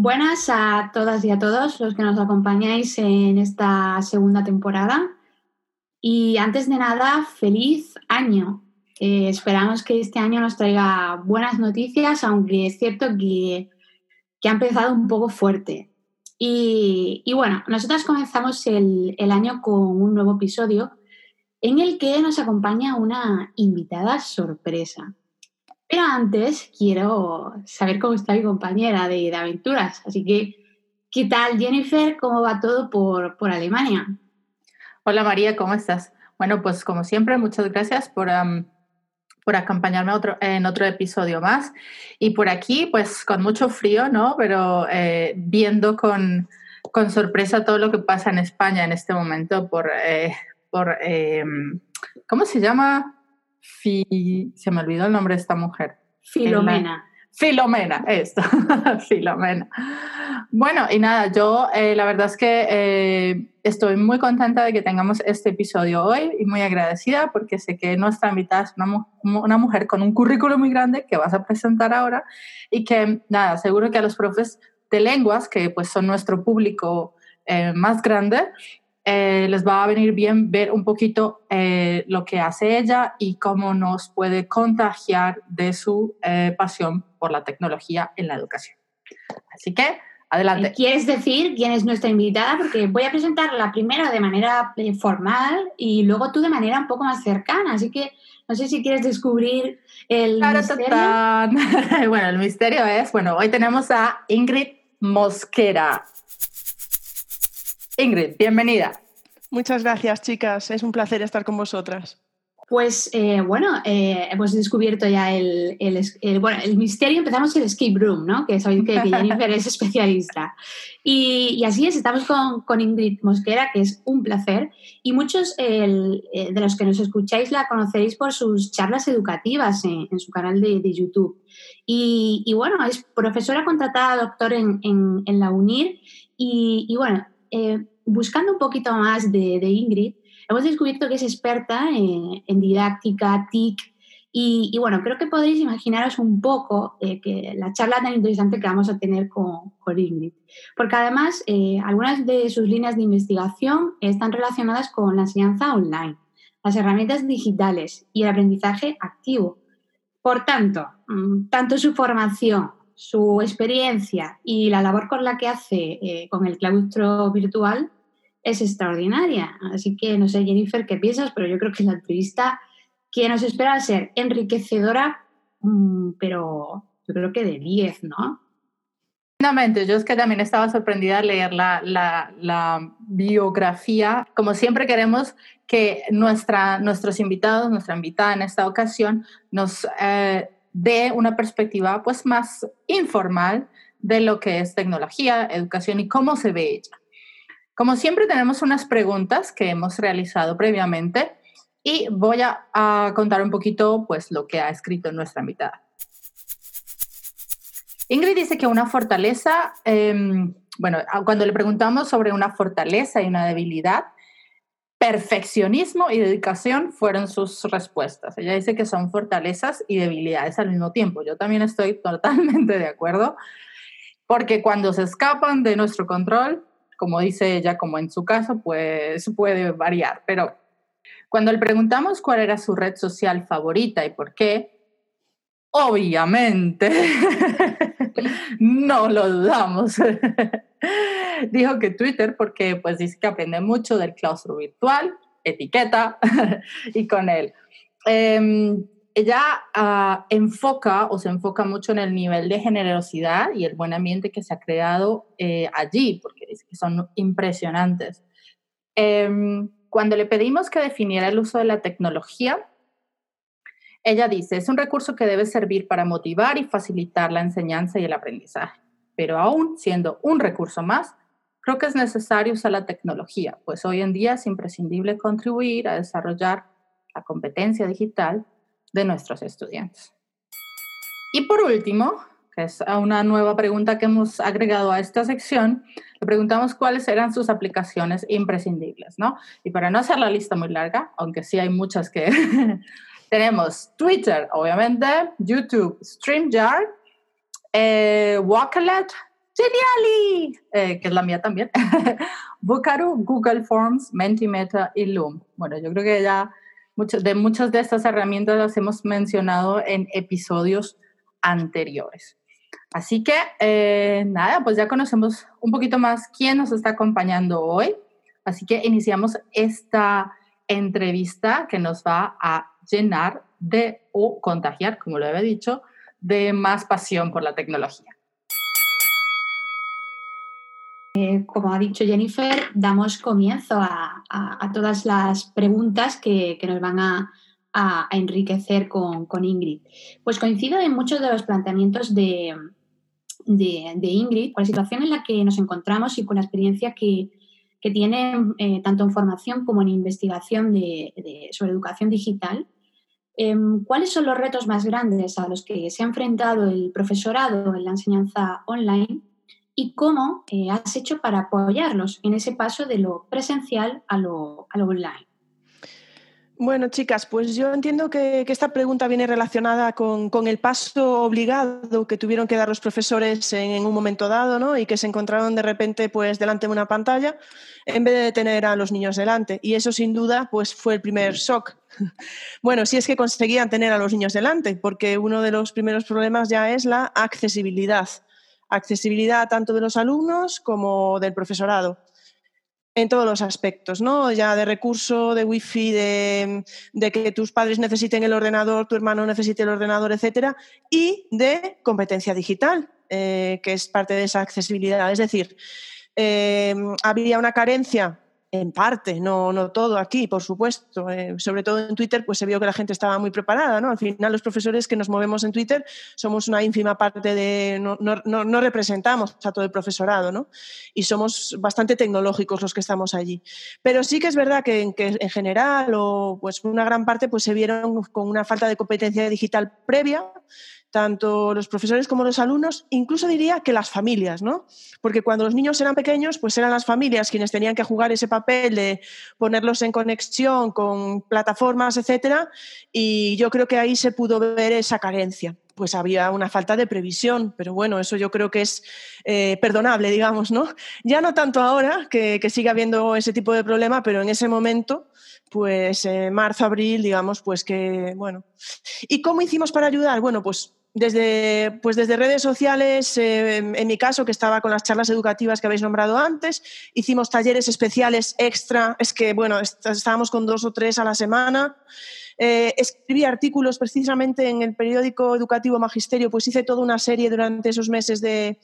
Buenas a todas y a todos los que nos acompañáis en esta segunda temporada. Y antes de nada, feliz año. Eh, esperamos que este año nos traiga buenas noticias, aunque es cierto que, ha empezado un poco fuerte. Y, bueno, nosotros comenzamos el, el año con un nuevo episodio en el que nos acompaña una invitada sorpresa. Pero antes quiero saber cómo está mi compañera de, aventuras. Así que, ¿qué tal Jennifer? ¿Cómo va todo por, por, Alemania? Hola María, ¿cómo estás? Bueno, pues como siempre, muchas gracias por, por acompañarme otro, en otro episodio más. Y por aquí, pues con mucho frío, ¿no? Pero eh, viendo con, con, sorpresa todo lo que pasa en España en este momento por, eh, por em, ¿cómo se llama? Se me olvidó el nombre de esta mujer. Filomena. Filomena, esto, Filomena. Bueno, y nada, yo eh, la verdad es que eh, estoy muy contenta de que tengamos este episodio hoy y muy agradecida porque sé que nuestra invitada es una, una mujer con un currículo muy grande que vas a presentar ahora y que, nada, seguro que a los profes de lenguas, que pues son nuestro público eh, más grande, eh, les va a venir bien ver un poquito eh, lo que hace ella y cómo nos puede contagiar de su eh, pasión por la tecnología en la educación. Así que, adelante. ¿Quieres decir quién es nuestra invitada? Porque voy a presentar la primera de manera formal y luego tú de manera un poco más cercana. Así que no sé si quieres descubrir el misterio. bueno, el misterio es, bueno, hoy tenemos a Ingrid Mosquera. Ingrid, bienvenida. Muchas gracias, chicas. Es un placer estar con vosotras. Pues eh, bueno, eh, hemos descubierto ya el, bueno, el misterio, empezamos el escape room, ¿no? Que sabéis que, Jennifer es especialista. Y, así es, estamos con, Ingrid Mosquera, que es un placer. Y muchos eh, de los que nos escucháis la conoceréis por sus charlas educativas en, su canal de, YouTube. Y, bueno, es profesora contratada, doctor en, en la UNIR. y bueno, eh, buscando un poquito más de, Ingrid, hemos descubierto que es experta en, didáctica, TIC, y, bueno, creo que podréis imaginaros un poco eh, que la charla tan interesante que vamos a tener con, Ingrid, porque además eh, algunas de sus líneas de investigación están relacionadas con la enseñanza online, las herramientas digitales y el aprendizaje activo. Por tanto, mm, tanto su formación su experiencia y la labor con la que hace eh, con el claustro virtual es extraordinaria. Así que no sé, Jennifer, qué piensas, pero yo creo que la entrevista que nos espera ser enriquecedora, mm, pero yo creo que de 10, ¿no? Yo es que también estaba sorprendida al leer la, la, biografía. Como siempre queremos que nuestra, nuestros invitados, nuestra invitada en esta ocasión, nos eh, de una perspectiva pues más informal de lo que es tecnología, educación y cómo se ve ella. Como siempre tenemos unas preguntas que hemos realizado previamente y voy a, contar un poquito pues lo que ha escrito nuestra invitada. Ingrid dice que una fortaleza, em, bueno, cuando le preguntamos sobre una fortaleza y una debilidad, perfeccionismo y dedicación fueron sus respuestas. Ella dice que son fortalezas y debilidades al mismo tiempo. Yo también estoy totalmente de acuerdo, porque cuando se escapan de nuestro control, como dice ella, como en su caso, pues puede variar. Pero cuando le preguntamos cuál era su red social favorita y por qué, obviamente, no lo dudamos. Dijo que Twitter, porque pues dice que aprende mucho del claustro virtual, etiqueta, y con él. Em, ella ah, enfoca o se enfoca mucho en el nivel de generosidad y el buen ambiente que se ha creado eh, allí, porque dice que son impresionantes. Em, cuando le pedimos que definiera el uso de la tecnología, ella dice, es un recurso que debe servir para motivar y facilitar la enseñanza y el aprendizaje pero aún siendo un recurso más, creo que es necesario usar la tecnología, pues hoy en día es imprescindible contribuir a desarrollar la competencia digital de nuestros estudiantes. Y por último, que es una nueva pregunta que hemos agregado a esta sección, le preguntamos cuáles eran sus aplicaciones imprescindibles, ¿no? Y para no hacer la lista muy larga, aunque sí hay muchas que tenemos Twitter, obviamente, YouTube, StreamYard, eh, Geniali, eh, que es la mía también. Bucaro, Google Forms, Mentimeter y Loom. Bueno, yo creo que ya de muchas de estas herramientas las hemos mencionado en episodios anteriores. Así que, eh, nada, pues ya conocemos un poquito más quién nos está acompañando hoy. Así que iniciamos esta entrevista que nos va a llenar de, o contagiar, como lo había dicho, de más pasión por la tecnología. Eh, como ha dicho Jennifer, damos comienzo a, todas las preguntas que, nos van a, enriquecer con, Ingrid. Pues coincido en muchos de los planteamientos de, Ingrid, con la situación en la que nos encontramos y con la experiencia que, tiene eh, tanto en formación como en investigación sobre educación digital. Em, ¿Cuáles son los retos más grandes a los que se ha enfrentado el profesorado en la enseñanza online y cómo eh, has hecho para apoyarlos en ese paso de lo presencial a lo, online. Bueno, chicas, pues yo entiendo que, esta pregunta viene relacionada con, el paso obligado que tuvieron que dar los profesores en, un momento dado, ¿no? Y que se encontraron de repente, pues, delante de una pantalla en vez de tener a los niños delante. Y eso, sin duda, pues, fue el primer shock. Bueno, si es que conseguían tener a los niños delante, porque uno de los primeros problemas ya es la accesibilidad accesibilidad tanto de los alumnos como del profesorado en todos los aspectos, ¿no? Ya de recurso, de wifi, de, que tus padres necesiten el ordenador, tu hermano necesite el ordenador, etcétera, y de competencia digital, eh, que es parte de esa accesibilidad. Es decir, eh, había una carencia en parte, no, no todo aquí, por supuesto. Eh, sobre todo en Twitter, pues se vio que la gente estaba muy preparada, ¿no? Al final, los profesores que nos movemos en Twitter somos una ínfima parte de. No, no, no representamos a todo el profesorado, ¿no? Y somos bastante tecnológicos los que estamos allí. Pero sí que es verdad que, que en general, o pues una gran parte, pues se vieron con una falta de competencia digital previa tanto los profesores como los alumnos, incluso diría que las familias, ¿no? Porque cuando los niños eran pequeños, pues eran las familias quienes tenían que jugar ese papel de ponerlos en conexión con plataformas, etcétera, y yo creo que ahí se pudo ver esa carencia. Pues había una falta de previsión, pero bueno, eso yo creo que es eh, perdonable, digamos, ¿no? Ya no tanto ahora, que, sigue habiendo ese tipo de problema, pero en ese momento pues eh, marzo, abril, digamos, pues que, bueno. ¿Y cómo hicimos para ayudar? Bueno, pues desde, pues desde redes sociales, eh, en mi caso, que estaba con las charlas educativas que habéis nombrado antes, hicimos talleres especiales extra, es que, bueno, estábamos con dos o tres a la semana. Eh, escribí artículos precisamente en el periódico educativo Magisterio, pues hice toda una serie durante esos meses de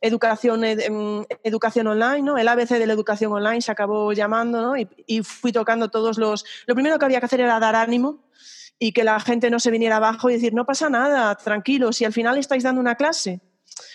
educación, em, educación online, ¿no? El ABC de la educación online se acabó llamando, ¿no? Y fui tocando todos los... Lo primero que había que hacer era dar ánimo, y que la gente no se viniera abajo y decir, no pasa nada, tranquilos, si al final estáis dando una clase,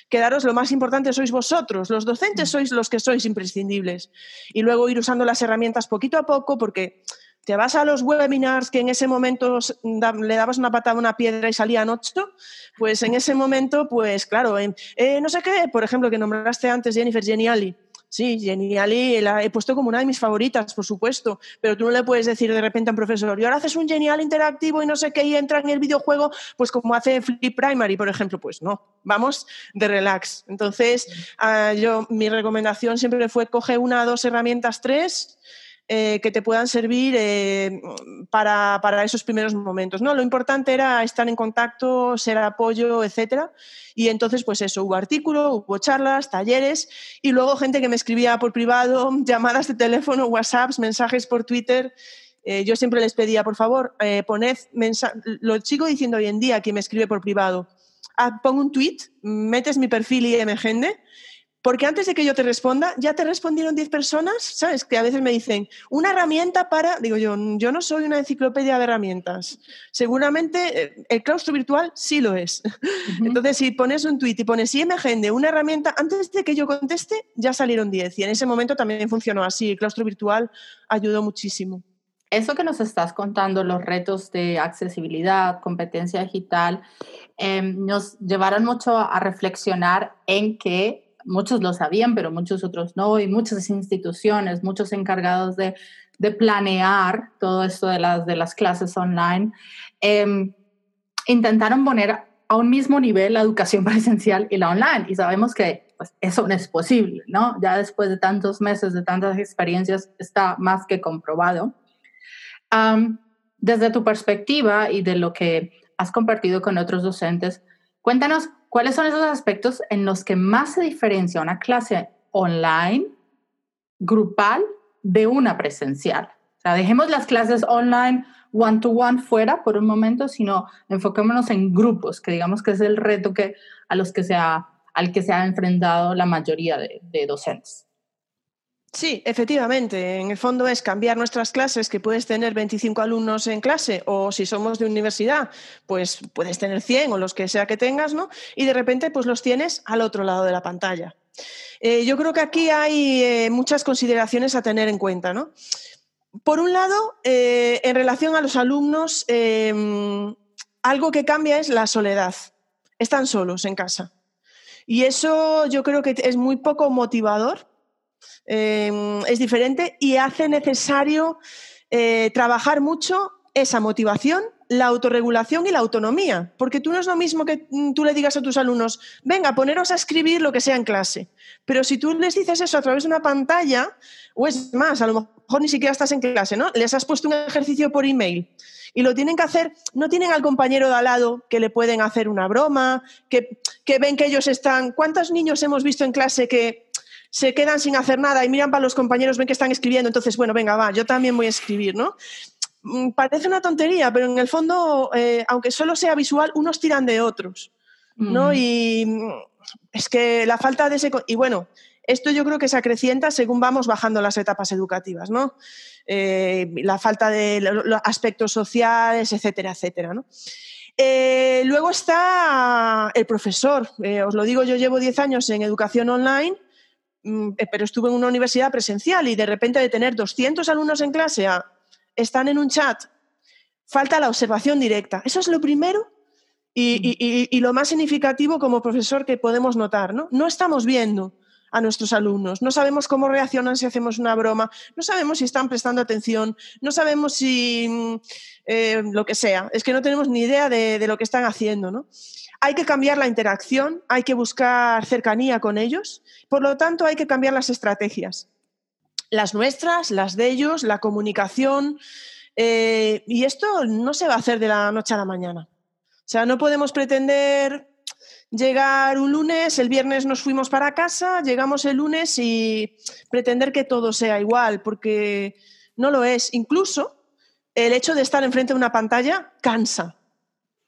quedaros, lo más importante sois vosotros, los docentes sois los que sois imprescindibles. Y luego ir usando las herramientas poquito a poco, porque te vas a los webinars que en ese momento le dabas una patada a una piedra y salían ocho, pues en ese momento, pues claro, eh, no sé qué, por ejemplo, que nombraste antes Jennifer Geniali, Sí, Geniali la he puesto como una de mis favoritas, por supuesto, pero tú no le puedes decir de repente a un profesor, y ahora haces un Genial interactivo y no sé qué, y entra en el videojuego, pues como hace Flip Primary, por ejemplo, pues no, vamos de relax. Entonces, ah, yo, mi recomendación siempre fue coge una, dos herramientas, tres, eh, que te puedan servir eh, para, para, esos primeros momentos. ¿no? Lo importante era estar en contacto, ser apoyo, etcétera. Y entonces, pues eso, hubo artículos, hubo charlas, talleres y luego gente que me escribía por privado, llamadas de teléfono, WhatsApps, mensajes por Twitter. Eh, yo siempre les pedía, por favor, poned mensajes. Lo sigo diciendo hoy en día, quien me escribe por privado. Ah, un tweet, metes mi perfil y MGende porque antes de que yo te responda, ya te respondieron 10 personas, ¿sabes? Que a veces me dicen, una herramienta para, digo yo, yo no soy una enciclopedia de herramientas. Seguramente eh, el claustro virtual sí lo es. Entonces, si pones un tweet y pones IMGende, una herramienta, antes de que yo conteste, ya salieron 10. Y en ese momento también funcionó así. El claustro virtual ayudó muchísimo. Eso que nos estás contando, los retos de accesibilidad, competencia digital, em, nos llevaron mucho a reflexionar en que muchos lo sabían, pero muchos otros no, y muchas instituciones, muchos encargados de, planear todo esto de las, de las clases online, em, intentaron poner a un mismo nivel la educación presencial y la online. Y sabemos que pues eso no es posible, ¿no? Ya después de tantos meses, de tantas experiencias, está más que comprobado. desde tu perspectiva y de lo que has compartido con otros docentes, cuéntanos cuáles son esos aspectos en los que más se diferencia una clase online, grupal, de una presencial. O sea, dejemos las clases online one-to-one fuera por un momento, sino enfoquémonos en grupos, que digamos que es el reto que, a los que se ha, al que se ha enfrentado la mayoría de, de docentes. Sí, efectivamente. En el fondo es cambiar nuestras clases, que puedes tener 25 alumnos en clase, o si somos de universidad, pues puedes tener 100 o los que sea que tengas, ¿no? Y de repente, pues los tienes al otro lado de la pantalla. Eh, yo creo que aquí hay eh, muchas consideraciones a tener en cuenta, ¿no? Por un lado, eh, en relación a los alumnos, em, algo que cambia es la soledad. Están solos en casa. Y eso yo creo que es muy poco motivador, em, es diferente y hace necesario eh, trabajar mucho esa motivación, la autorregulación y la autonomía. Porque tú no es lo mismo que mm, tú le digas a tus alumnos, venga, poneros a escribir lo que sea en clase. Pero si tú les dices eso a través de una pantalla, o es más, a lo mejor ni siquiera estás en clase, ¿no? Les has puesto un ejercicio por email y lo tienen que hacer, no tienen al compañero de al lado que le pueden hacer una broma, que, que ven que ellos están... ¿Cuántos niños hemos visto en clase que se quedan sin hacer nada y miran para los compañeros, ven que están escribiendo, entonces, bueno, venga, va, yo también voy a escribir, ¿no? Mm, parece una tontería, pero en el fondo, eh, aunque solo sea visual, unos tiran de otros, ¿no? Y mm, es que la falta de ese... Y bueno, esto yo creo que se acrecienta según vamos bajando las etapas educativas, ¿no? Eh, la falta de los aspectos sociales, etcétera, etcétera, ¿no? Eh, luego está el profesor. os lo digo, yo llevo 10 años en educación online, mm, pero estuve en una universidad presencial y de repente de tener 200 alumnos en clase a están en un chat, falta la observación directa. Eso es lo primero y, lo más significativo como profesor que podemos notar. ¿no? no estamos viendo a nuestros alumnos, no sabemos cómo reaccionan si hacemos una broma, no sabemos si están prestando atención, no sabemos si mm, eh, lo que sea, es que no tenemos ni idea de, de lo que están haciendo. ¿no? Hay que cambiar la interacción, hay que buscar cercanía con ellos, por lo tanto hay que cambiar las estrategias las nuestras, las de ellos, la comunicación. Eh, y esto no se va a hacer de la noche a la mañana. O sea, no podemos pretender llegar un lunes, el viernes nos fuimos para casa, llegamos el lunes y pretender que todo sea igual, porque no lo es. Incluso el hecho de estar enfrente de una pantalla cansa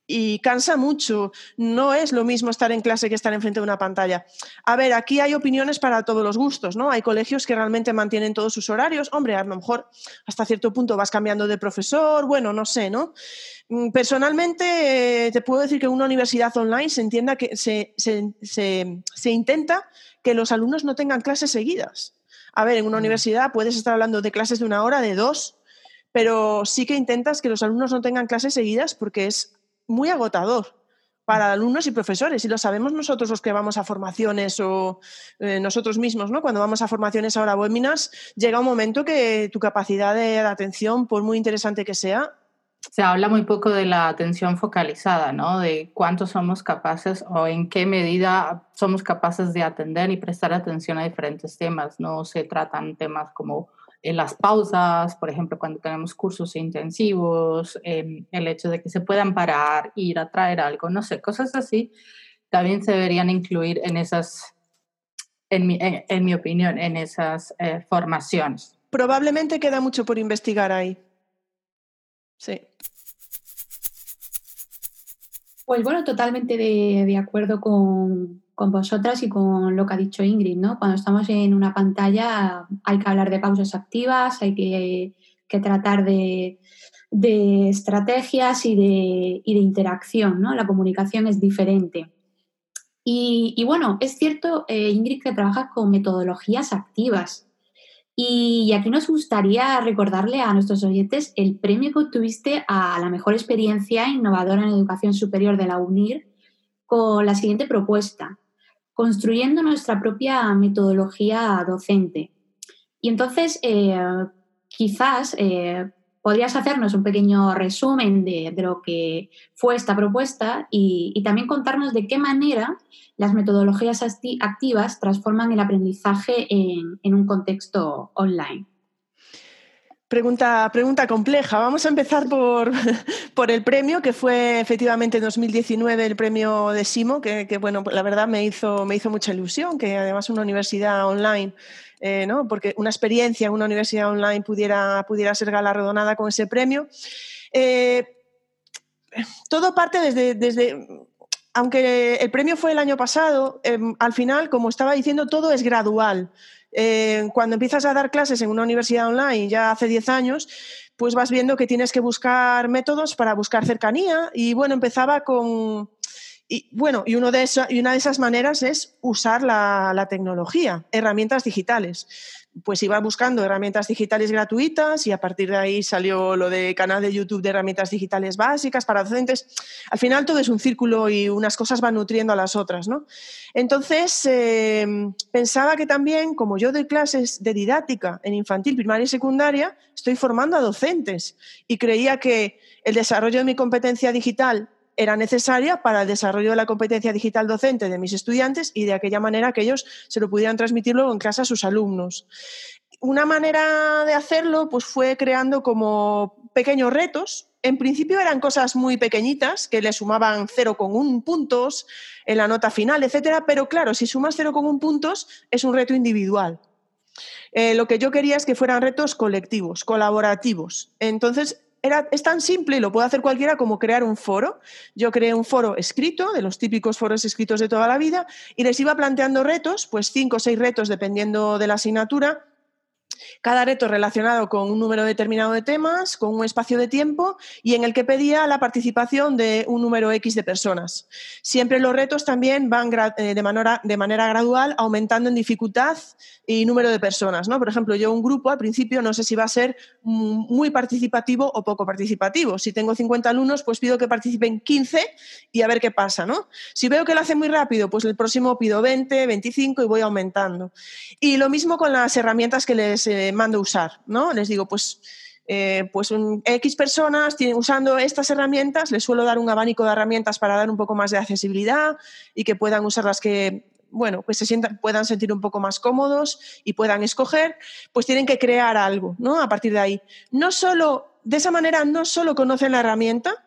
y cansa mucho. No es lo mismo estar en clase que estar enfrente de una pantalla. A ver, aquí hay opiniones para todos los gustos, ¿no? Hay colegios que realmente mantienen todos sus horarios. Hombre, a lo mejor hasta cierto punto vas cambiando de profesor, bueno, no sé, ¿no? Mm, personalmente, eh, te puedo decir que en una universidad online se entienda que se, se intenta que los alumnos no tengan clases seguidas. A ver, en una universidad puedes estar hablando de clases de una hora, de dos, pero sí que intentas que los alumnos no tengan clases seguidas porque es muy agotador para alumnos y profesores. Y lo sabemos nosotros los que vamos a formaciones o eh, nosotros mismos, ¿no? Cuando vamos a formaciones ahora webinars, llega un momento que tu capacidad de atención, por muy interesante que sea, se habla muy poco de la atención focalizada, ¿no? De cuánto somos capaces o en qué medida somos capaces de atender y prestar atención a diferentes temas. No se tratan temas como en las pausas, por ejemplo, cuando tenemos cursos intensivos, em, el hecho de que se puedan parar, ir a traer algo, no sé, cosas así, también se deberían incluir en esas, en mi, en, mi opinión, en esas eh, formaciones. Probablemente queda mucho por investigar ahí. Sí. Pues bueno, totalmente de acuerdo con, con vosotras y con lo que ha dicho Ingrid, ¿no? Cuando estamos en una pantalla hay que hablar de pausas activas, hay que, tratar de, estrategias y de, interacción, ¿no? La comunicación es diferente. Y, bueno, es cierto, eh, Ingrid, que trabajas con metodologías activas. Y aquí nos gustaría recordarle a nuestros oyentes el premio que obtuviste a la mejor experiencia innovadora en educación superior de la UNIR con la siguiente propuesta construyendo nuestra propia metodología docente. Y entonces, eh, quizás eh, ¿podrías hacernos un pequeño resumen de, lo que fue esta propuesta y, también contarnos de qué manera las metodologías activas transforman el aprendizaje en un contexto online? Pregunta, pregunta compleja. Vamos a empezar por, por, el premio, que fue efectivamente en 2019 el premio de Simo, que, bueno, la verdad me hizo, mucha ilusión, que además una universidad online, eh, ¿no? porque una experiencia en una universidad online pudiera, ser galardonada con ese premio. Eh, todo parte desde, desde, aunque el premio fue el año pasado, em, al final, como estaba diciendo, todo es gradual. Eh, cuando empiezas a dar clases en una universidad online ya hace 10 años, pues vas viendo que tienes que buscar métodos para buscar cercanía. Y bueno, empezaba con... Y, bueno, y, uno de y una de esas maneras es usar la tecnología, herramientas digitales pues iba buscando herramientas digitales gratuitas y a partir de ahí salió lo de canal de YouTube de herramientas digitales básicas para docentes. Al final todo es un círculo y unas cosas van nutriendo a las otras, ¿no? Entonces, em, pensaba que también, como yo doy clases de didáctica en infantil, primaria y secundaria, estoy formando a docentes y creía que el desarrollo de mi competencia digital era necesaria para el desarrollo de la competencia digital docente de mis estudiantes y de aquella manera que ellos se lo pudieran transmitir luego en clase a sus alumnos. Una manera de hacerlo pues, fue creando como pequeños retos. En principio eran cosas muy pequeñitas que le sumaban 0,1 puntos en la nota final, etcétera, pero claro, si sumas 0,1 puntos es un reto individual. Eh, lo que yo quería es que fueran retos colectivos, colaborativos. Entonces, es tan simple y lo puede hacer cualquiera como crear un foro. Yo creé un foro escrito, de los típicos foros escritos de toda la vida, y les iba planteando retos, pues cinco o seis retos dependiendo de la asignatura, cada reto relacionado con un número determinado de temas, con un espacio de tiempo y en el que pedía la participación de un número X de personas. Siempre los retos también van eh, de manera, gradual aumentando en dificultad y número de personas. ¿no? Por ejemplo, yo un grupo al principio no sé si va a ser muy participativo o poco participativo. Si tengo 50 alumnos, pues pido que participen 15 y a ver qué pasa. ¿no? Si veo que lo hace muy rápido, pues el próximo pido 20, 25 y voy aumentando. Y lo mismo con las herramientas que les mando usar, ¿no? Les digo, pues, eh, pues un X personas tienen, usando estas herramientas, les suelo dar un abanico de herramientas para dar un poco más de accesibilidad y que puedan usar las que bueno, pues se sientan, puedan sentir un poco más cómodos y puedan escoger, pues tienen que crear algo, ¿no? A partir de ahí. No solo, de esa manera, no solo conocen la herramienta,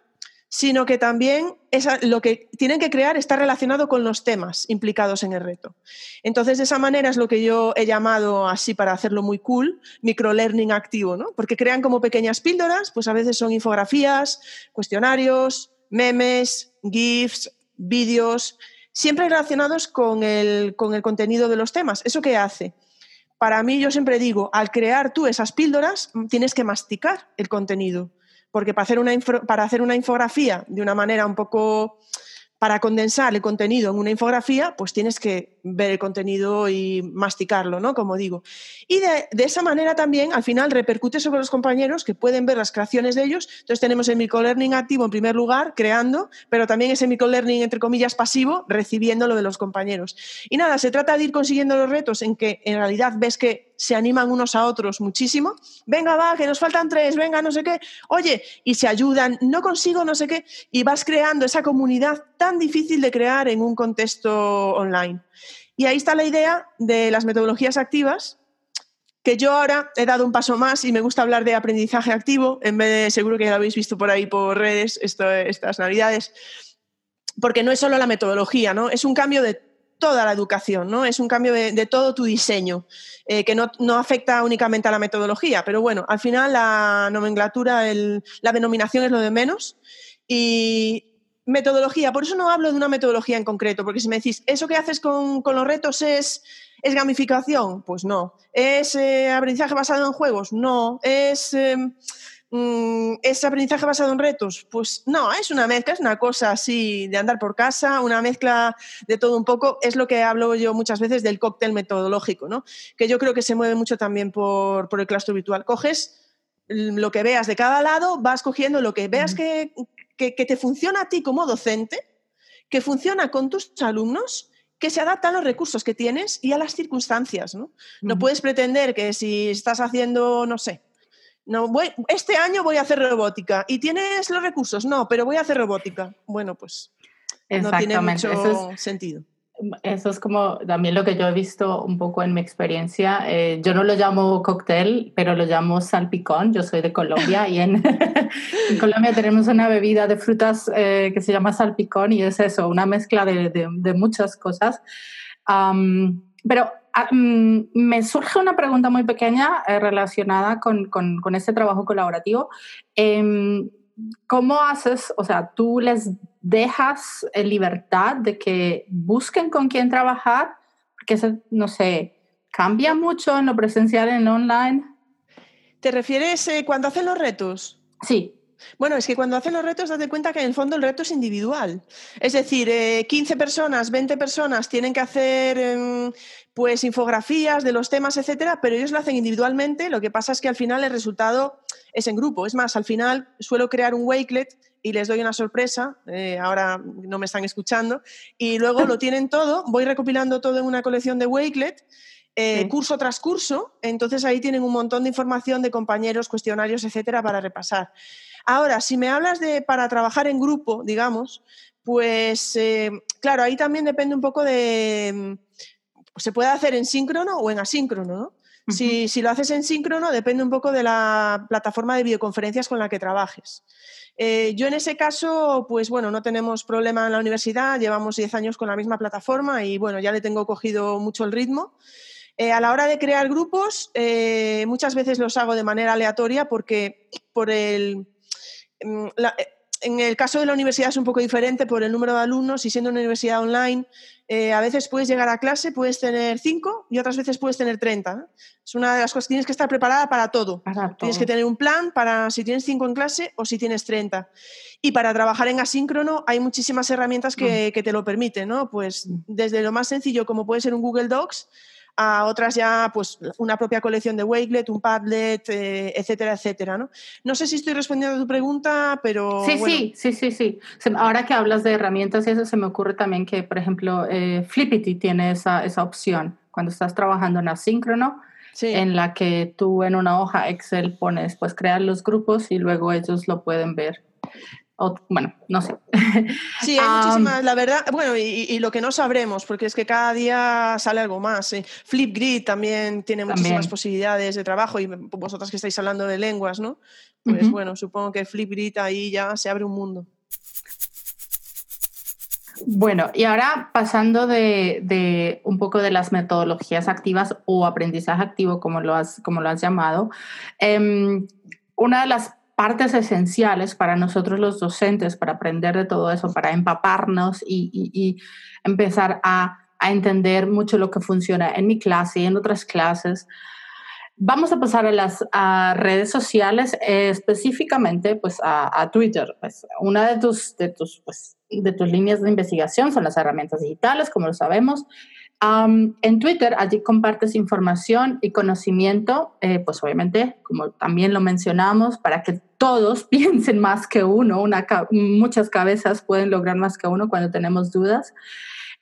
sino que también lo que tienen que crear está relacionado con los temas implicados en el reto. Entonces, de esa manera es lo que yo he llamado así para hacerlo muy cool, microlearning activo, ¿no? Porque crean como pequeñas píldoras, pues a veces son infografías, cuestionarios, memes, GIFs, vídeos, siempre relacionados con el, con el contenido de los temas. ¿Eso qué hace? Para mí, yo siempre digo, al crear tú esas píldoras, tienes que masticar el contenido porque para hacer una, para hacer una infografía de una manera un poco para condensar el contenido en una infografía, pues tienes que ver el contenido y masticarlo, ¿no? Como digo. Y de, esa manera también, al final, repercute sobre los compañeros que pueden ver las creaciones de ellos. Entonces tenemos el microlearning activo en primer lugar, creando, pero también ese microlearning, entre comillas, pasivo, recibiendo lo de los compañeros. Y nada, se trata de ir consiguiendo los retos en que en realidad ves que se animan unos a otros muchísimo. Venga, va, que nos faltan tres, venga, no sé qué. Oye, y se ayudan, no consigo no sé qué. Y vas creando esa comunidad tan difícil de crear en un contexto online. Y ahí está la idea de las metodologías activas, que yo ahora he dado un paso más y me gusta hablar de aprendizaje activo, en vez de, seguro que ya lo habéis visto por ahí por redes estas navidades, porque no es solo la metodología, ¿no? Es un cambio de toda la educación, ¿no? Es un cambio de, todo tu diseño, eh, que no, afecta únicamente a la metodología, pero bueno, al final la nomenclatura, la denominación es lo de menos. Y metodología, por eso no hablo de una metodología en concreto, porque si me decís, ¿eso que haces con, los retos es, es, gamificación? Pues no. ¿Es eh, aprendizaje basado en juegos? No. ¿Es... Mm, ¿Es aprendizaje basado en retos? Pues no, es una mezcla, es una cosa así de andar por casa, una mezcla de todo un poco. Es lo que hablo yo muchas veces del cóctel metodológico, ¿no? que yo creo que se mueve mucho también por, el claustro virtual. Coges lo que veas de cada lado, vas cogiendo lo que veas que, te funciona a ti como docente, que funciona con tus alumnos que se adapta a los recursos que tienes y a las circunstancias. ¿no? no puedes pretender que si estás haciendo, no sé, No, voy, este año voy a hacer robótica. ¿Y tienes los recursos? No, pero voy a hacer robótica. Bueno, pues no tiene mucho sentido. Eso es como también lo que yo he visto un poco en mi experiencia. Eh, yo no lo llamo cóctel, pero lo llamo salpicón. Yo soy de Colombia y en, Colombia tenemos una bebida de frutas eh, que se llama salpicón y es eso, una mezcla de, de, muchas cosas. pero ah, mm, me surge una pregunta muy pequeña eh, relacionada con, con, este trabajo colaborativo. Em, ¿Cómo haces, o sea, tú les dejas en libertad de que busquen con quién trabajar? Porque eso, no sé, cambia mucho en lo presencial en lo online. ¿Te refieres eh, cuando hacen los retos? Sí. Bueno, es que cuando hacen los retos, date cuenta que en el fondo el reto es individual. Es decir, 15 eh, personas, 20 personas tienen que hacer em, pues infografías de los temas, etcétera, pero ellos lo hacen individualmente. Lo que pasa es que al final el resultado es en grupo. Es más, al final suelo crear un Wakelet y les doy una sorpresa, eh, ahora no me están escuchando, y luego lo tienen todo, voy recopilando todo en una colección de Wakelet, eh, curso tras curso, entonces ahí tienen un montón de información de compañeros, cuestionarios, etcétera, para repasar. Ahora, si me hablas de para trabajar en grupo, digamos, pues eh, claro, ahí también depende un poco de... Se puede hacer en síncrono o en asíncrono, ¿no? Si, lo haces en síncrono, depende un poco de la plataforma de videoconferencias con la que trabajes. Eh, yo en ese caso, pues bueno, no tenemos problema en la universidad, llevamos 10 años con la misma plataforma y bueno, ya le tengo cogido mucho el ritmo. Eh, a la hora de crear grupos, eh, muchas veces los hago de manera aleatoria porque por el... Mm, en el caso de la universidad es un poco diferente por el número de alumnos y siendo una universidad online, eh, a veces puedes llegar a clase, puedes tener cinco y otras veces puedes tener 30. Es una de las cosas, tienes que estar preparada para todo. Tienes que tener un plan para si tienes cinco en clase o si tienes 30. Y para trabajar en asíncrono hay muchísimas herramientas que, mm. que te lo permiten, ¿no? Pues mm. desde lo más sencillo como puede ser un Google Docs, a otras ya pues una propia colección de Wakelet, un Padlet, eh, etcétera, etcétera. ¿no? no sé si estoy respondiendo a tu pregunta, pero... Sí, sí, sí, sí, sí. Ahora que hablas de herramientas y eso, se me ocurre también que, por ejemplo, eh, Flippity tiene esa, esa opción cuando estás trabajando en asíncrono. en la que tú en una hoja Excel pones, pues crear los grupos y luego ellos lo pueden ver bueno, no sé. Sí, hay muchísimas, la verdad, bueno, y, lo que no sabremos, porque es que cada día sale algo más. Flipgrid también tiene muchísimas posibilidades de trabajo y vosotras que estáis hablando de lenguas, ¿no? Pues bueno, supongo que Flipgrid ahí ya se abre un mundo. Bueno, y ahora pasando de, un poco de las metodologías activas o aprendizaje activo, como lo has, como lo has llamado, em, una de las partes esenciales para nosotros los docentes, para aprender de todo eso, para empaparnos y, empezar a, entender mucho lo que funciona en mi clase y en otras clases. Vamos a pasar a las redes sociales, específicamente pues a, Twitter. Pues, una de tus, de, tus, pues, de tus líneas de investigación son las herramientas digitales, como lo sabemos en Twitter, allí compartes información y conocimiento, eh, pues obviamente, como también lo mencionamos, para que todos piensen más que uno, muchas cabezas pueden lograr más que uno cuando tenemos dudas.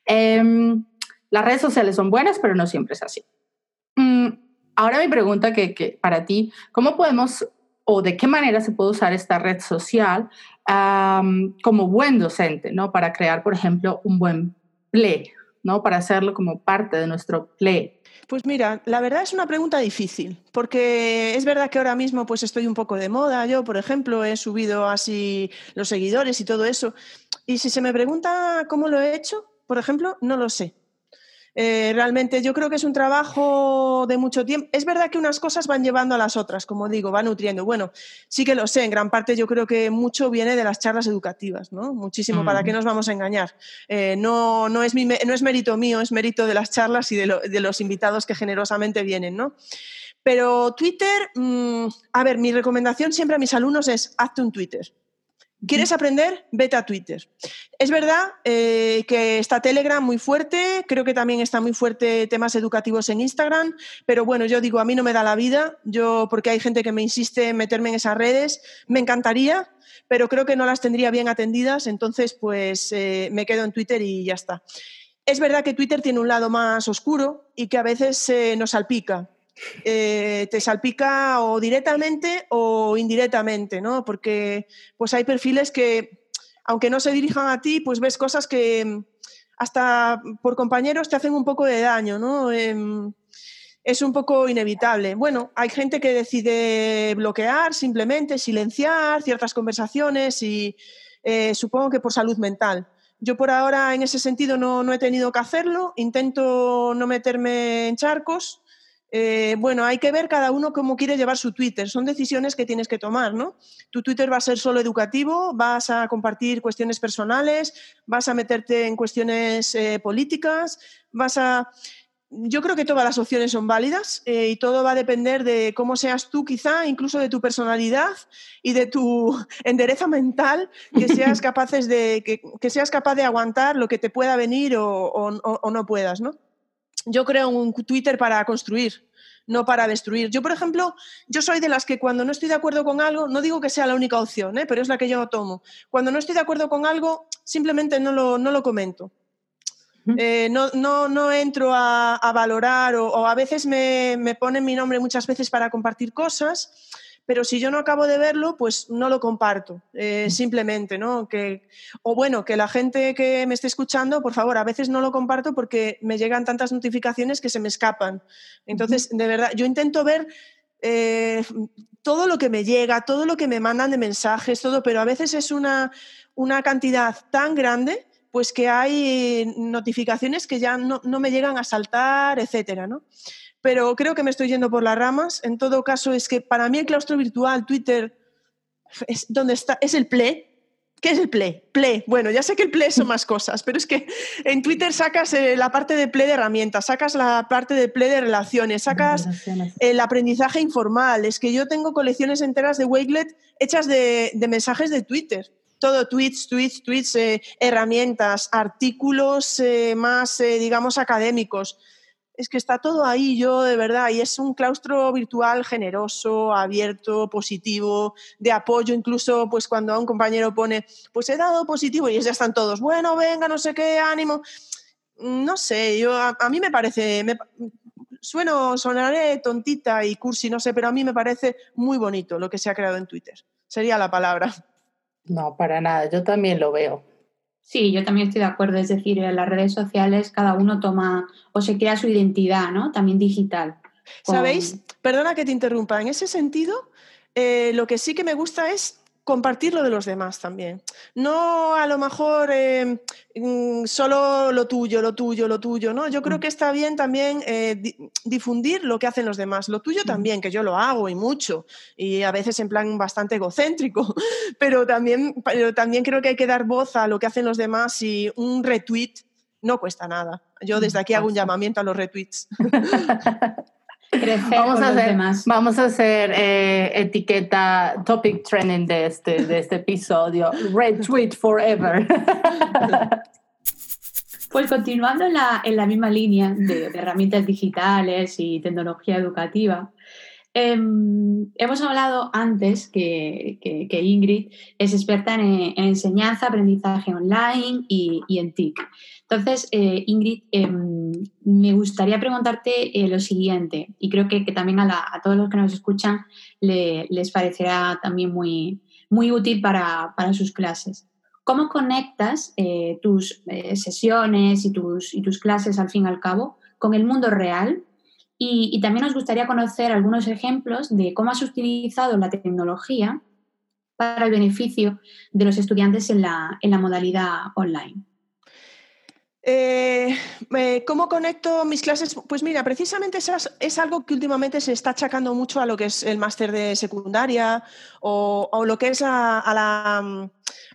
Em, las redes sociales son buenas, pero no siempre es así. Mm, ahora mi pregunta que, que, para ti, ¿cómo podemos o de qué manera se puede usar esta red social como buen docente, ¿no? Para crear, por ejemplo, un buen play, ¿no? Para hacerlo como parte de nuestro play. Pues mira, la verdad es una pregunta difícil, porque es verdad que ahora mismo pues estoy un poco de moda. Yo, por ejemplo, he subido así los seguidores y todo eso. Y si se me pregunta cómo lo he hecho, por ejemplo, no lo sé. Eh, realmente yo creo que es un trabajo de mucho tiempo. Es verdad que unas cosas van llevando a las otras, como digo, van nutriendo. Bueno, sí que lo sé, en gran parte yo creo que mucho viene de las charlas educativas, ¿no? Muchísimo, ¿para qué mm. nos vamos a engañar? Eh, no, no, es no es mérito mío, es mérito de las charlas y de, los invitados que generosamente vienen, ¿no? Pero Twitter, mm, a ver, mi recomendación siempre a mis alumnos es hazte un Twitter. ¿Quieres aprender? Vete a Twitter. Es verdad eh, que está Telegram muy fuerte, creo que también está muy fuerte temas educativos en Instagram, pero bueno, yo digo, a mí no me da la vida, yo porque hay gente que me insiste en meterme en esas redes, me encantaría, pero creo que no las tendría bien atendidas, entonces pues eh, me quedo en Twitter y ya está. Es verdad que Twitter tiene un lado más oscuro y que a veces nos salpica eh, te salpica o directamente o indirectamente, ¿no? Porque pues hay perfiles que, aunque no se dirijan a ti, pues ves cosas que hasta por compañeros te hacen un poco de daño, ¿no? Em, es un poco inevitable. Bueno, hay gente que decide bloquear, simplemente silenciar ciertas conversaciones y eh, supongo que por salud mental. Yo por ahora en ese sentido no, no he tenido que hacerlo, intento no meterme en charcos. Eh, bueno, hay que ver cada uno cómo quiere llevar su Twitter. Son decisiones que tienes que tomar, ¿no? Tu Twitter va a ser solo educativo, vas a compartir cuestiones personales, vas a meterte en cuestiones eh, políticas, vas a yo creo que todas las opciones son válidas eh, y todo va a depender de cómo seas tú, quizá, incluso de tu personalidad y de tu endereza mental, que seas, capaces de, que, seas capaz de aguantar lo que te pueda venir o, no puedas. ¿no? Yo creo un Twitter para construir, no para destruir. Yo, por ejemplo, yo soy de las que cuando no estoy de acuerdo con algo, no digo que sea la única opción, ¿eh? pero es la que yo tomo. Cuando no estoy de acuerdo con algo, simplemente no lo, no lo comento. Eh, no, no, no, entro a, valorar o, a veces me, me, ponen mi nombre muchas veces para compartir cosas, pero si yo no acabo de verlo, pues no lo comparto, eh, simplemente, ¿no? Que, o bueno, que la gente que me esté escuchando, por favor, a veces no lo comparto porque me llegan tantas notificaciones que se me escapan. Entonces, de verdad, yo intento ver eh, todo lo que me llega, todo lo que me mandan de mensajes, todo, pero a veces es una, una cantidad tan grande pues que hay notificaciones que ya no, me llegan a saltar, etcétera, ¿no? Pero creo que me estoy yendo por las ramas. En todo caso, es que para mí el claustro virtual, Twitter, es donde está, es el play. ¿Qué es el play? Play. Bueno, ya sé que el play son más cosas, pero es que en Twitter sacas eh, la parte de play de herramientas, sacas la parte de play de relaciones, sacas el aprendizaje informal. Es que yo tengo colecciones enteras de Wakelet hechas de mensajes de Twitter todo tweets, tweets, tweets, eh, herramientas, artículos eh, más, eh, digamos, académicos. Es que está todo ahí, yo de verdad, y es un claustro virtual generoso, abierto, positivo, de apoyo, incluso pues cuando a un compañero pone, pues he dado positivo y ya están todos, bueno, venga, no sé qué, ánimo. No sé, yo a, mí me parece, sueno, sonaré tontita y cursi, no sé, pero a mí me parece muy bonito lo que se ha creado en Twitter. Sería la palabra. No, para nada, yo también lo veo. Sí, yo también estoy de acuerdo, es decir, en las redes sociales cada uno toma o se crea su identidad, ¿no? También digital. ¿Sabéis? Perdona que te interrumpa, en ese sentido, eh, lo que sí que me gusta es compartir lo de los demás también. No a lo mejor eh, mm, solo lo tuyo, lo tuyo, lo tuyo, ¿no? Yo creo mm. que está bien también eh, difundir lo que hacen los demás. Lo tuyo mm. también, que yo lo hago y mucho, y a veces en plan bastante egocéntrico, pero también, pero también creo que hay que dar voz a lo que hacen los demás y un retweet no cuesta nada. Yo desde aquí hago un llamamiento a los retweets. vamos, a hacer, vamos a hacer eh, etiqueta topic trending de este, de este episodio. Red tweet forever. Pues continuando en la, en la misma línea de, herramientas digitales y tecnología educativa, em, hemos hablado antes que, que, Ingrid es experta en, enseñanza, aprendizaje online y, y en TIC. Entonces, eh, Ingrid, em, me gustaría preguntarte eh, lo siguiente, y creo que, también a, todos los que nos escuchan les parecerá también muy, muy útil para, sus clases. ¿Cómo conectas eh, tus sesiones y tus, y tus clases, al fin y al cabo, con el mundo real? Y, también nos gustaría conocer algunos ejemplos de cómo has utilizado la tecnología para el beneficio de los estudiantes en la modalidad online. Eh, eh, ¿Cómo conecto mis clases? Pues mira, precisamente es, algo que últimamente se está achacando mucho a lo que es el máster de secundaria o, lo que es a, la,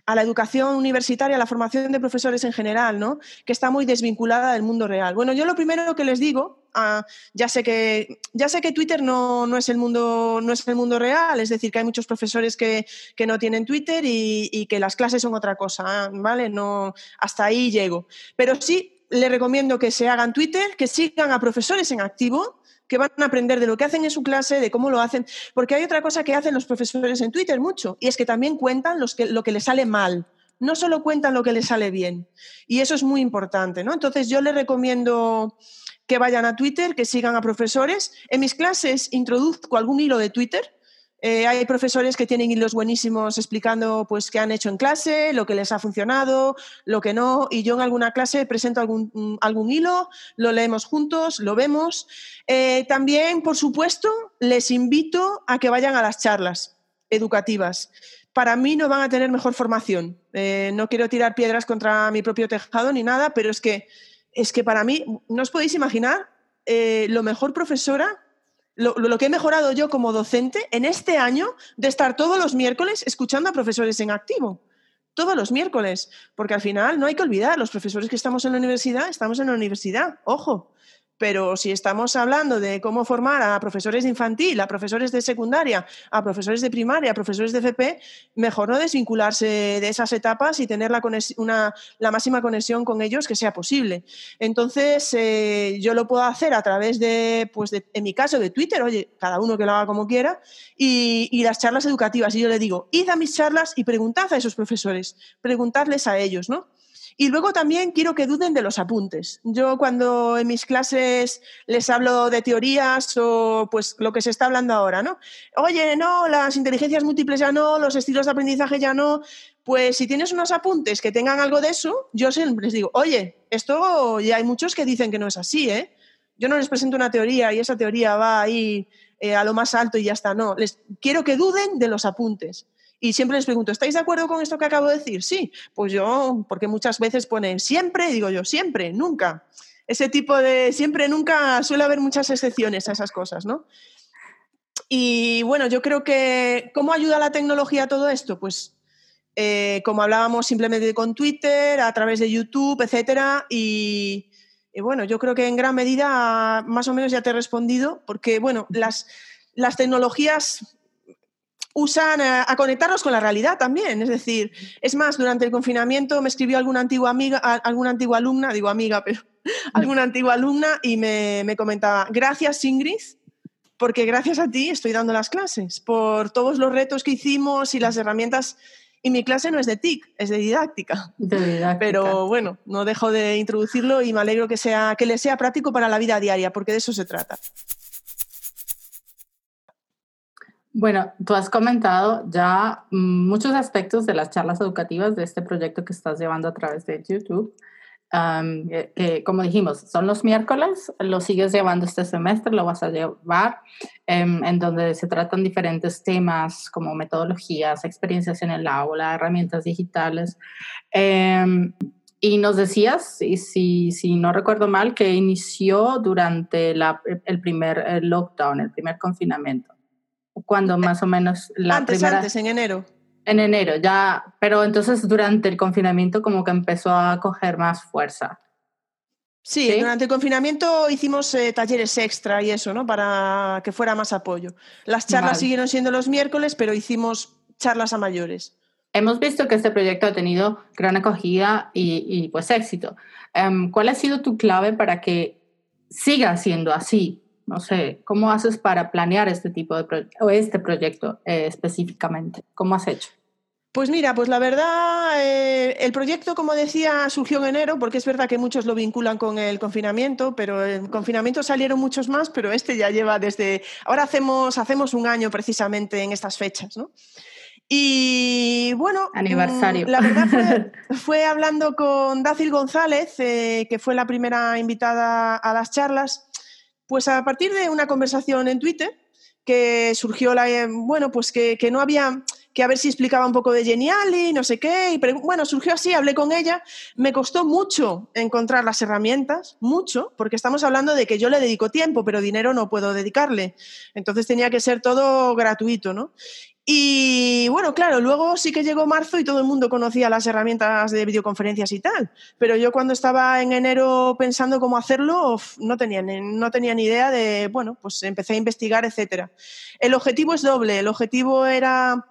a, la, educación universitaria, a la formación de profesores en general, ¿no? que está muy desvinculada del mundo real. Bueno, yo lo primero que les digo ya, sé que, ya sé que Twitter no, no, es el mundo, no es el mundo real, es decir, que hay muchos profesores que, que no tienen Twitter y, que las clases son otra cosa, ¿vale? No, hasta ahí llego. Pero sí les recomiendo que se hagan Twitter, que sigan a profesores en activo, que van a aprender de lo que hacen en su clase, de cómo lo hacen, porque hay otra cosa que hacen los profesores en Twitter mucho, y es que también cuentan los que, lo que les sale mal no solo cuentan lo que les sale bien. Y eso es muy importante, ¿no? Entonces yo les recomiendo que vayan a Twitter, que sigan a profesores. En mis clases introduzco algún hilo de Twitter eh, hay profesores que tienen hilos buenísimos explicando pues, qué han hecho en clase, lo que les ha funcionado, lo que no. Y yo en alguna clase presento algún, algún hilo, lo leemos juntos, lo vemos. Eh, también, por supuesto, les invito a que vayan a las charlas educativas. Para mí no van a tener mejor formación. Eh, no quiero tirar piedras contra mi propio tejado ni nada, pero es que, es que para mí, no os podéis imaginar lo mejor profesora lo, que he mejorado yo como docente en este año de estar todos los miércoles escuchando a profesores en activo. Todos los miércoles, porque al final no hay que olvidar, los profesores que estamos en la universidad, estamos en la universidad, ojo, pero si estamos hablando de cómo formar a profesores de infantil, a profesores de secundaria, a profesores de primaria, a profesores de FP, mejor no desvincularse de esas etapas y tener la, la máxima conexión con ellos que sea posible. Entonces, eh, yo lo puedo hacer a través de, pues en mi caso, de Twitter, oye, cada uno que lo haga como quiera, y, y las charlas educativas. Y yo le digo, id a mis charlas y preguntad a esos profesores, preguntadles a ellos, ¿no? Y luego también quiero que duden de los apuntes. Yo cuando en mis clases les hablo de teorías o pues lo que se está hablando ahora, ¿no? Oye, no, las inteligencias múltiples ya no, los estilos de aprendizaje ya no. Pues si tienes unos apuntes que tengan algo de eso, yo les digo, oye, esto ya hay muchos que dicen que no es así, ¿eh? Yo no les presento una teoría y esa teoría va ahí eh, a lo más alto y ya está, no. Les quiero que duden de los apuntes y siempre les pregunto, ¿estáis de acuerdo con esto que acabo de decir? Sí, pues yo, porque muchas veces ponen siempre, digo yo, siempre, nunca. Ese tipo de siempre, nunca, suele haber muchas excepciones a esas cosas, ¿no? Y bueno, yo creo que, ¿cómo ayuda la tecnología a todo esto? Pues eh, como hablábamos simplemente con Twitter, a través de YouTube, etcétera, y, y, bueno, yo creo que en gran medida más o menos ya te he respondido, porque bueno, las, las tecnologías usan a, conectarnos con la realidad también. Es decir, es más, durante el confinamiento me escribió alguna antigua amiga, alguna antigua alumna, digo amiga, pero alguna antigua alumna y me, me comentaba, gracias Ingrid, porque gracias a ti estoy dando las clases, por todos los retos que hicimos y las herramientas. Y mi clase no es de TIC, es de didáctica. De didáctica. Pero bueno, no dejo de introducirlo y me alegro que, sea, que le sea práctico para la vida diaria, porque de eso se trata. Bueno, tú has comentado ya muchos aspectos de las charlas educativas de este proyecto que estás llevando a través de YouTube. que, como dijimos, son los miércoles, lo sigues llevando este semestre, lo vas a llevar, em, en donde se tratan diferentes temas como metodologías, experiencias en el aula, herramientas digitales. Em, y nos decías, y si, si no recuerdo mal, que inició durante el primer lockdown, el primer confinamiento cuando más o menos la antes, primera... Antes, en enero. En enero, ya, pero entonces durante el confinamiento como que empezó a coger más fuerza. Sí, durante el confinamiento hicimos eh, talleres extra y eso, ¿no? Para que fuera más apoyo. Las charlas siguieron siendo los miércoles, pero hicimos charlas a mayores. Hemos visto que este proyecto ha tenido gran acogida y, y pues éxito. Em, ¿Cuál ha sido tu clave para que siga siendo así? No sé, ¿cómo haces para planear este tipo de o este proyecto eh, específicamente? ¿Cómo has hecho? Pues mira, pues la verdad, eh, el proyecto, como decía, surgió en enero, porque es verdad que muchos lo vinculan con el confinamiento, pero el confinamiento salieron muchos más, pero este ya lleva desde. Ahora hacemos, hacemos un año precisamente en estas fechas, ¿no? Y bueno, aniversario. La verdad fue, hablando con Dácil González, eh, que fue la primera invitada a las charlas, pues a partir de una conversación en Twitter que surgió la, eh, bueno, pues que, no había, que a ver si explicaba un poco de Geniali, no sé qué, y bueno, surgió así, hablé con ella, me costó mucho encontrar las herramientas, mucho, porque estamos hablando de que yo le dedico tiempo, pero dinero no puedo dedicarle, entonces tenía que ser todo gratuito, ¿no? Y bueno, claro, luego sí que llegó marzo y todo el mundo conocía las herramientas de videoconferencias y tal, pero yo cuando estaba en enero pensando cómo hacerlo, no tenía, no tenía ni idea de, bueno, pues empecé a investigar, etcétera. El objetivo es doble, el objetivo era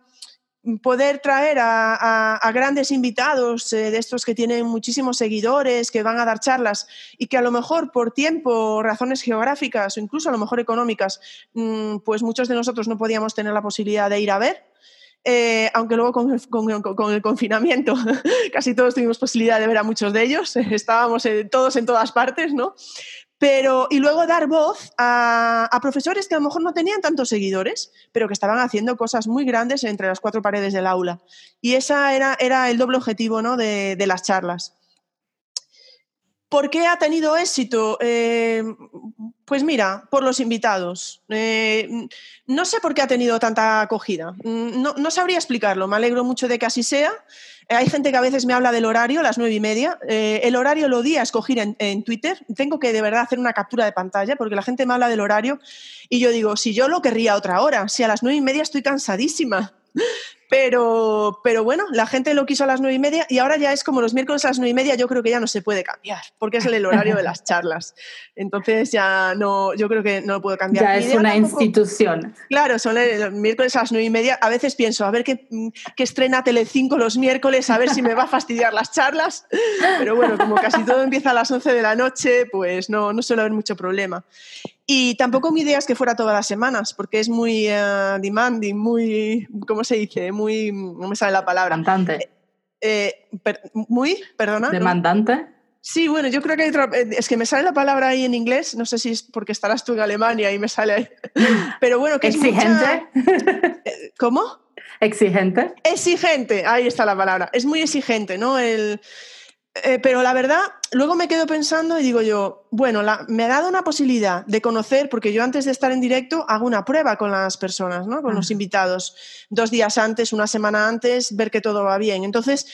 poder traer a, grandes invitados eh, de estos que tienen muchísimos seguidores, que van a dar charlas y que a lo mejor por tiempo, razones geográficas o incluso a lo mejor económicas, mm, pues muchos de nosotros no podíamos tener la posibilidad de ir a ver. Eh, aunque luego con el, confinamiento casi todos tuvimos posibilidad de ver a muchos de ellos, estábamos todos en todas partes, ¿no? Pero, y luego dar voz a, profesores que a lo mejor no tenían tantos seguidores, pero que estaban haciendo cosas muy grandes entre las cuatro paredes del aula. Y ese era, era el doble objetivo ¿no? de las charlas. ¿Por qué ha tenido éxito? Eh, pues mira, por los invitados. Eh, no sé por qué ha tenido tanta acogida. No, no, sabría explicarlo. Me alegro mucho de que así sea. Hay gente que a veces me habla del horario, las nueve y media. Eh, el horario lo di a escoger en, en, Twitter. Tengo que de verdad hacer una captura de pantalla porque la gente me habla del horario y yo digo, si yo lo querría otra hora, si a las nueve y media estoy cansadísima. Pero, pero bueno, la gente lo quiso a las nueve y media y ahora ya es como los miércoles a las nueve y media, yo creo que ya no se puede cambiar, porque es el horario de las charlas. Entonces ya no, yo creo que no lo puedo cambiar. Ya es una tampoco, institución. Claro, son los miércoles a las nueve y media. A veces pienso, a ver qué, qué estrena Telecinco los miércoles, a ver si me va a fastidiar las charlas. Pero bueno, como casi todo empieza a las once de la noche, pues no, no suele haber mucho problema. Y tampoco mi idea es que fuera todas las semanas, porque es muy uh, demanding, muy, ¿cómo se dice? Muy, no me sale la palabra. Demandante. Eh, per, muy, perdona. Demandante. Sí, bueno, yo creo que hay otra, es que me sale la palabra ahí en inglés, no sé si es porque estarás tú en Alemania y me sale ahí. Pero bueno, que Exigente. es mucha... ¿Cómo? Exigente. Exigente, ahí está la palabra. Es muy exigente, ¿no? El, eh, pero la verdad, luego me quedo pensando y digo yo, bueno, la, me ha dado una posibilidad de conocer, porque yo antes de estar en directo hago una prueba con las personas, ¿no? con los invitados, dos días antes, una semana antes, ver que todo va bien. Entonces,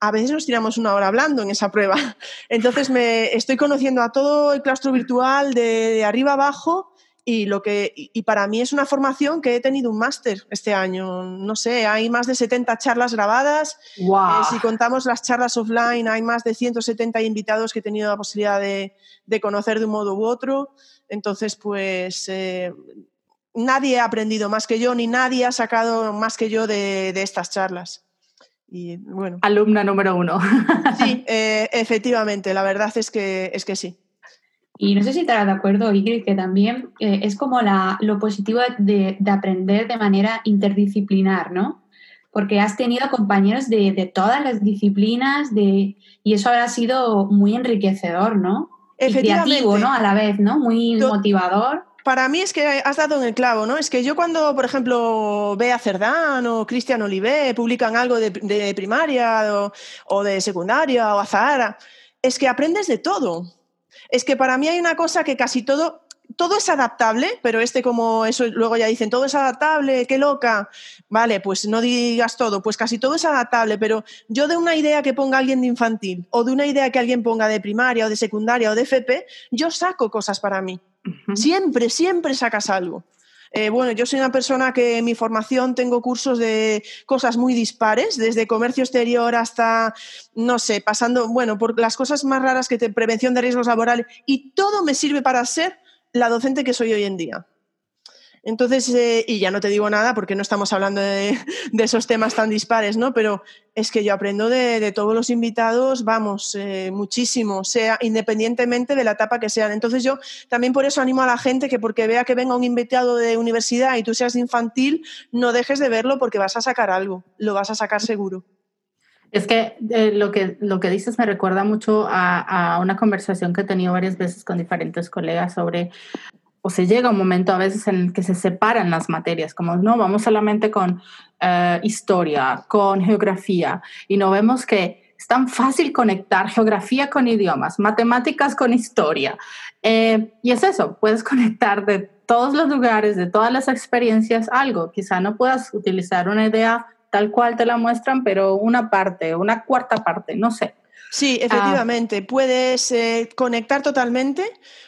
a veces nos tiramos una hora hablando en esa prueba. Entonces, me estoy conociendo a todo el claustro virtual de, de arriba abajo y, lo que, y para mí es una formación que he tenido un máster este año. No sé, hay más de 70 charlas grabadas. Wow. Eh, si contamos las charlas offline, hay más de 170 invitados que he tenido la posibilidad de, de conocer de un modo u otro. Entonces, pues eh, nadie ha aprendido más que yo, ni nadie ha sacado más que yo de, de estas charlas. Y bueno. Alumna número uno. sí, eh, efectivamente, la verdad es que, es que sí. Y no sé si estarás de acuerdo, Ingrid, que también eh, es como la, lo positivo de, de, aprender de manera interdisciplinar, ¿no? Porque has tenido compañeros de, de todas las disciplinas de, y eso habrá sido muy enriquecedor, ¿no? Y creativo, ¿no? A la vez, ¿no? Muy motivador. Para mí es que has dado en el clavo, ¿no? Es que yo cuando, por ejemplo, Bea Cerdán o Cristian Olivé publican algo de, de primaria o, o, de secundaria o Azahara, es que aprendes de todo es que para mí hay una cosa que casi todo, todo es adaptable, pero este como eso luego ya dicen, todo es adaptable, qué loca. Vale, pues no digas todo, pues casi todo es adaptable, pero yo de una idea que ponga alguien de infantil o de una idea que alguien ponga de primaria o de secundaria o de FP, yo saco cosas para mí. Uh -huh. Siempre, siempre sacas algo. Eh, bueno, yo soy una persona que en mi formación tengo cursos de cosas muy dispares, desde comercio exterior hasta, no sé, pasando, bueno, por las cosas más raras que te, prevención de riesgos laborales, y todo me sirve para ser la docente que soy hoy en día. Entonces, eh, y ya no te digo nada porque no estamos hablando de, esos temas tan dispares, ¿no? Pero es que yo aprendo de, todos los invitados, vamos, eh, muchísimo, sea independientemente de la etapa que sean. Entonces yo también por eso animo a la gente que porque vea que venga un invitado de universidad y tú seas infantil, no dejes de verlo porque vas a sacar algo, lo vas a sacar seguro. Es que, eh, lo que lo que dices me recuerda mucho a, una conversación que he tenido varias veces con diferentes colegas sobre se llega un momento a veces en el que se separan las materias, como no, vamos solamente con uh, historia, con geografía, y no vemos que es tan fácil conectar geografía con idiomas, matemáticas con historia. Eh, y es eso, puedes conectar de todos los lugares, de todas las experiencias, algo. Quizá no puedas utilizar una idea tal cual te la muestran, pero una parte, una cuarta parte, no sé. Sí, efectivamente, ah. puedes eh, conectar totalmente.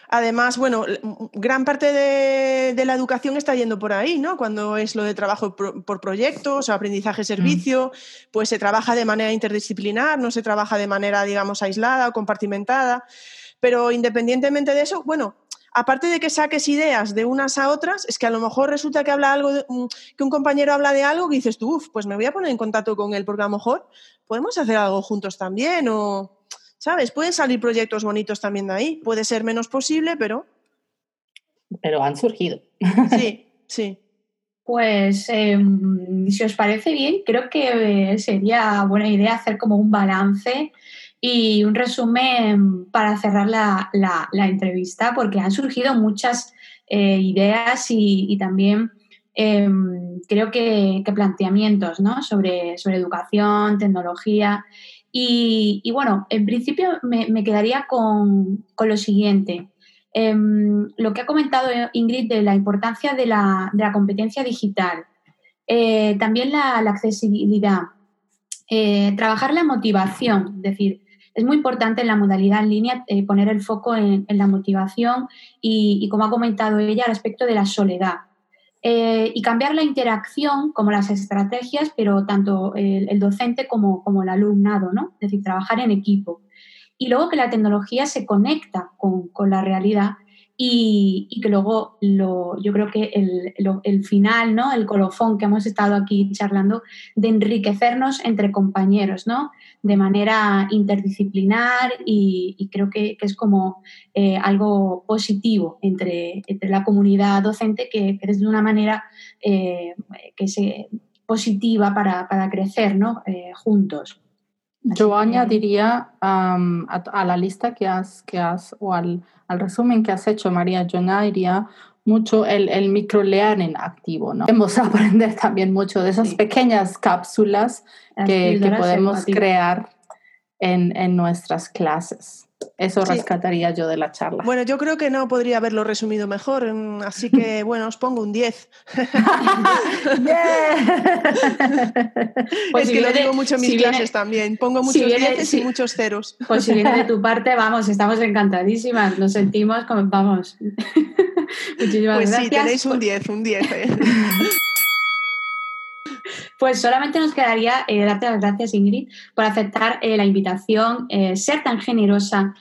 Además, bueno, gran parte de, de, la educación está yendo por ahí, ¿no? Cuando es lo de trabajo por, por proyectos, aprendizaje-servicio, mm. pues se trabaja de manera interdisciplinar, no se trabaja de manera, digamos, aislada o compartimentada. Pero independientemente de eso, bueno, aparte de que saques ideas de unas a otras, es que a lo mejor resulta que habla algo de, que un compañero habla de algo que dices tú, Uf, pues me voy a poner en contacto con él porque a lo mejor podemos hacer algo juntos también o ¿sabes? Pueden salir proyectos bonitos también de ahí. Puede ser menos posible, pero pero han surgido. Sí, sí. Pues eh, si os parece bien, creo que sería buena idea hacer como un balance y un resumen para cerrar la, entrevista, porque han surgido muchas eh, ideas y, también em, creo que, planteamientos sobre, sobre educación, tecnología. Y, bueno, en principio me, quedaría con, lo siguiente. Em, lo que ha comentado Ingrid de la importancia de la, competencia digital, eh, también la, accesibilidad, eh, trabajar la motivación, es decir, es muy importante en la modalidad en línea eh, poner el foco en, la motivación y, como ha comentado ella, al aspecto de la soledad. Eh, y cambiar la interacción como las estrategias, pero tanto el, docente como, como, el alumnado, ¿no? Es decir, trabajar en equipo. Y luego que la tecnología se conecta con, con la realidad y, que luego lo, yo creo que el, final, ¿no? el colofón que hemos estado aquí charlando, de enriquecernos entre compañeros, ¿no? de manera interdisciplinar y, creo que, es como eh, algo positivo entre, la comunidad docente que, que es de una manera eh, que se, positiva para, para crecer ¿no? Eh, juntos. Yo añadiría a, la lista que has, que has o al, resumen que has hecho, María, yo añadiría mucho el, el microlearning activo, ¿no? Podemos aprender también mucho de esas pequeñas cápsulas que, que, podemos crear en, en nuestras clases. Eso rescataría yo de la charla. Bueno, yo creo que no podría haberlo resumido mejor, mm, así que bueno, os pongo un 10. pues es que lo digo mucho en mis clases también, pongo muchos 10 y muchos ceros. Pues si viene de tu parte, vamos, estamos encantadísimas, nos sentimos como, vamos. Muchísimas pues gracias. sí, tenéis un 10, un 10. ¿eh? Pues solamente nos quedaría eh, darte las gracias, Ingrid, por aceptar eh, la invitación, eh, ser tan generosa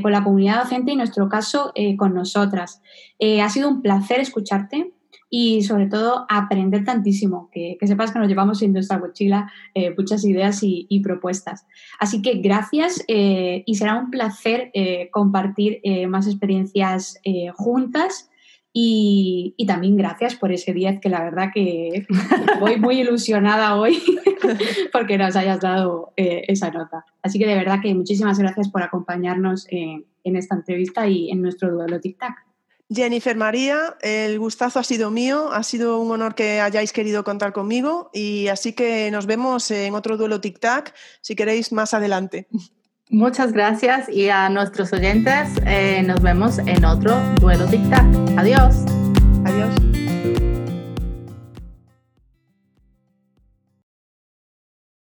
con la comunidad docente y, en nuestro caso, con nosotras. ha sido un placer escucharte y, sobre todo, aprender tantísimo, que, sepas que nos llevamos en nuestra mochila muchas ideas y, propuestas. Así que gracias y será un placer compartir más experiencias juntas y, también gracias por ese 10, que la verdad que voy muy ilusionada hoy porque nos hayas dado eh, esa nota. Así que de verdad que muchísimas gracias por acompañarnos en, esta entrevista y en nuestro duelo tic-tac. Jennifer María, el gustazo ha sido mío, ha sido un honor que hayáis querido contar conmigo y así que nos vemos en otro duelo tic-tac si queréis más adelante. Muchas gracias y a nuestros oyentes eh, nos vemos en otro Duelo Dictac. Adiós. Adiós.